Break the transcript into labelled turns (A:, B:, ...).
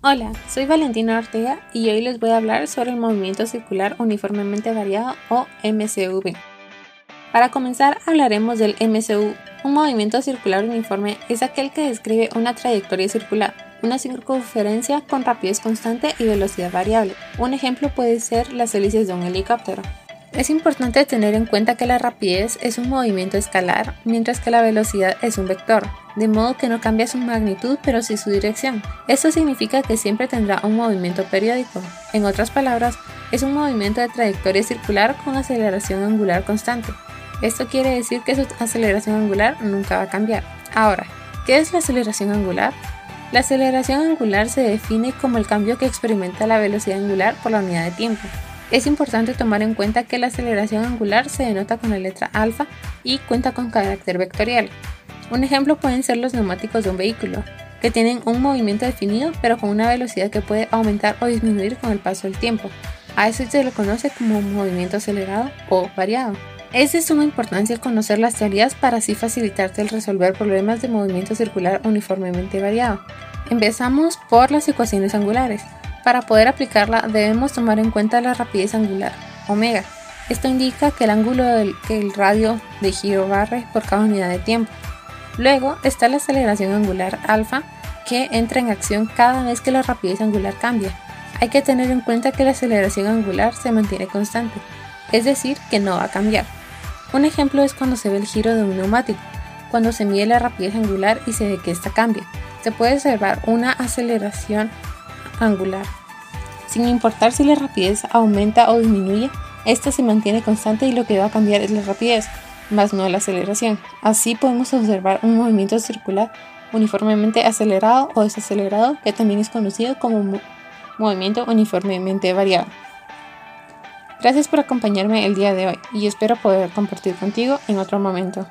A: Hola, soy Valentina Ortega y hoy les voy a hablar sobre el movimiento circular uniformemente variado o MCV. Para comenzar hablaremos del MCU. Un movimiento circular uniforme es aquel que describe una trayectoria circular, una circunferencia con rapidez constante y velocidad variable. Un ejemplo puede ser las hélices de un helicóptero. Es importante tener en cuenta que la rapidez es un movimiento escalar, mientras que la velocidad es un vector, de modo que no cambia su magnitud pero sí su dirección. Esto significa que siempre tendrá un movimiento periódico. En otras palabras, es un movimiento de trayectoria circular con aceleración angular constante. Esto quiere decir que su aceleración angular nunca va a cambiar. Ahora, ¿qué es la aceleración angular? La aceleración angular se define como el cambio que experimenta la velocidad angular por la unidad de tiempo. Es importante tomar en cuenta que la aceleración angular se denota con la letra alfa y cuenta con carácter vectorial. Un ejemplo pueden ser los neumáticos de un vehículo, que tienen un movimiento definido pero con una velocidad que puede aumentar o disminuir con el paso del tiempo. A eso se le conoce como movimiento acelerado o variado. Es de suma importancia conocer las teorías para así facilitarte el resolver problemas de movimiento circular uniformemente variado. Empezamos por las ecuaciones angulares. Para poder aplicarla debemos tomar en cuenta la rapidez angular, omega. Esto indica que el ángulo que el radio de giro barre por cada unidad de tiempo. Luego está la aceleración angular alfa, que entra en acción cada vez que la rapidez angular cambia. Hay que tener en cuenta que la aceleración angular se mantiene constante, es decir, que no va a cambiar. Un ejemplo es cuando se ve el giro de un neumático, cuando se mide la rapidez angular y se ve que ésta cambia. Se puede observar una aceleración angular. Sin importar si la rapidez aumenta o disminuye, esta se mantiene constante y lo que va a cambiar es la rapidez, más no la aceleración. Así podemos observar un movimiento circular uniformemente acelerado o desacelerado que también es conocido como movimiento uniformemente variado. Gracias por acompañarme el día de hoy y espero poder compartir contigo en otro momento.